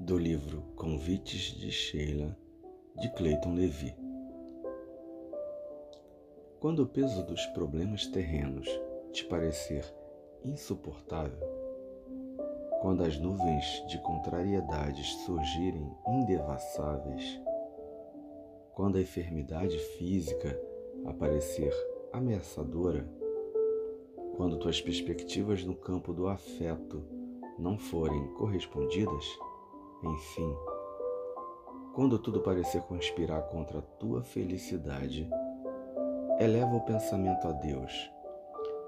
do livro Convites de Sheila, de Clayton Levy. Quando o peso dos problemas terrenos te parecer insuportável, quando as nuvens de contrariedades surgirem indevassáveis, quando a enfermidade física aparecer ameaçadora, quando tuas perspectivas no campo do afeto não forem correspondidas, enfim, quando tudo parecer conspirar contra a tua felicidade, eleva o pensamento a Deus,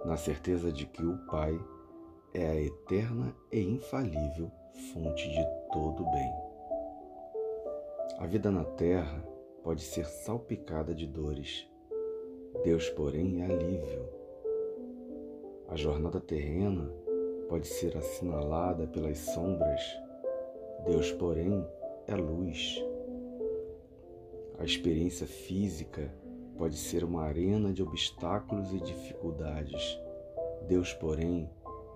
na certeza de que o Pai é a eterna e infalível fonte de todo bem. A vida na terra pode ser salpicada de dores, Deus, porém, é alívio. A jornada terrena pode ser assinalada pelas sombras, Deus, porém, é luz. A experiência física pode ser uma arena de obstáculos e dificuldades. Deus, porém,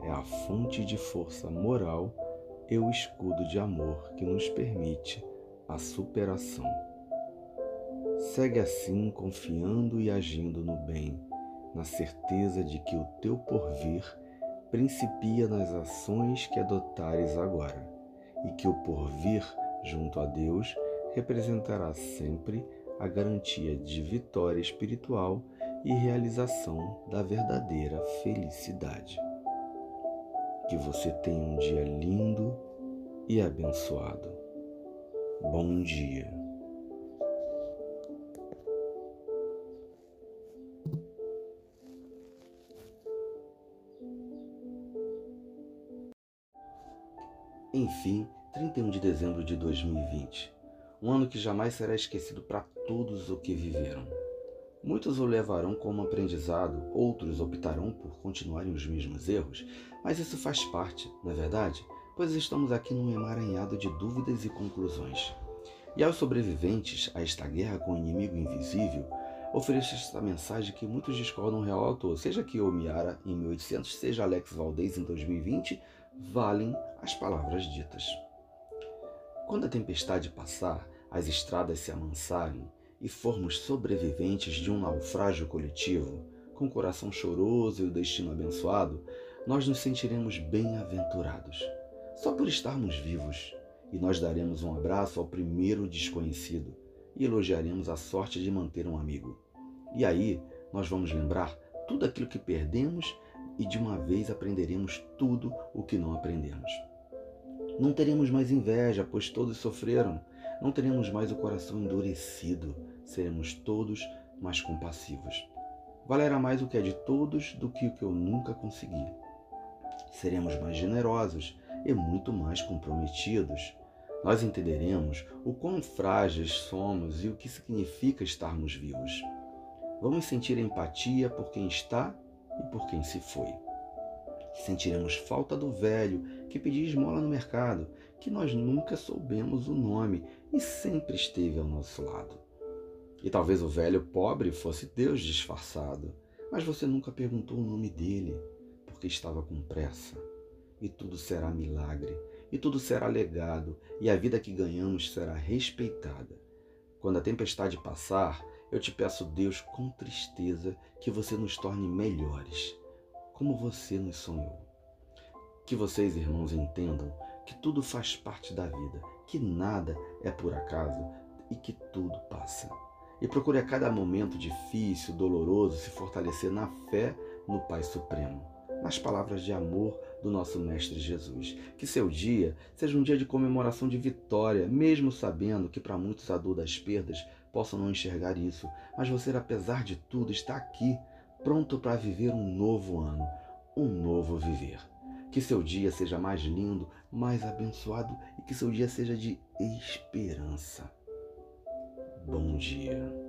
é a fonte de força moral e o escudo de amor que nos permite a superação. Segue assim confiando e agindo no bem, na certeza de que o teu porvir principia nas ações que adotares agora e que o porvir junto a Deus representará sempre a garantia de vitória espiritual e realização da verdadeira felicidade. Que você tenha um dia lindo e abençoado. Bom dia. Enfim, 31 de dezembro de 2020. Um ano que jamais será esquecido para todos o que viveram. Muitos o levarão como aprendizado, outros optarão por continuarem os mesmos erros, mas isso faz parte, não é verdade? Pois estamos aqui num emaranhado de dúvidas e conclusões. E aos sobreviventes a esta guerra com o inimigo invisível, ofereço esta mensagem que muitos discordam real autor, seja Kiyomiara em 1800, seja Alex Valdez em 2020, valem as palavras ditas. Quando a tempestade passar, as estradas se amansarem e formos sobreviventes de um naufrágio coletivo, com o coração choroso e o destino abençoado, nós nos sentiremos bem-aventurados, só por estarmos vivos, e nós daremos um abraço ao primeiro desconhecido e elogiaremos a sorte de manter um amigo. E aí nós vamos lembrar tudo aquilo que perdemos e de uma vez aprenderemos tudo o que não aprendemos. Não teremos mais inveja, pois todos sofreram. Não teremos mais o coração endurecido. Seremos todos mais compassivos. Valerá mais o que é de todos do que o que eu nunca consegui. Seremos mais generosos e muito mais comprometidos. Nós entenderemos o quão frágeis somos e o que significa estarmos vivos. Vamos sentir empatia por quem está e por quem se foi. Sentiremos falta do velho que pedia esmola no mercado, que nós nunca soubemos o nome e sempre esteve ao nosso lado. E talvez o velho pobre fosse Deus disfarçado, mas você nunca perguntou o nome dele, porque estava com pressa. E tudo será milagre, e tudo será legado, e a vida que ganhamos será respeitada. Quando a tempestade passar, eu te peço, Deus, com tristeza, que você nos torne melhores como você nos sonhou. Que vocês, irmãos, entendam que tudo faz parte da vida, que nada é por acaso e que tudo passa. E procure a cada momento difícil, doloroso, se fortalecer na fé no Pai Supremo, nas palavras de amor do nosso Mestre Jesus. Que seu dia seja um dia de comemoração de vitória, mesmo sabendo que para muitos a dor das perdas possam não enxergar isso, mas você, apesar de tudo, está aqui pronto para viver um novo ano, um novo viver. Que seu dia seja mais lindo, mais abençoado e que seu dia seja de esperança. Bom dia.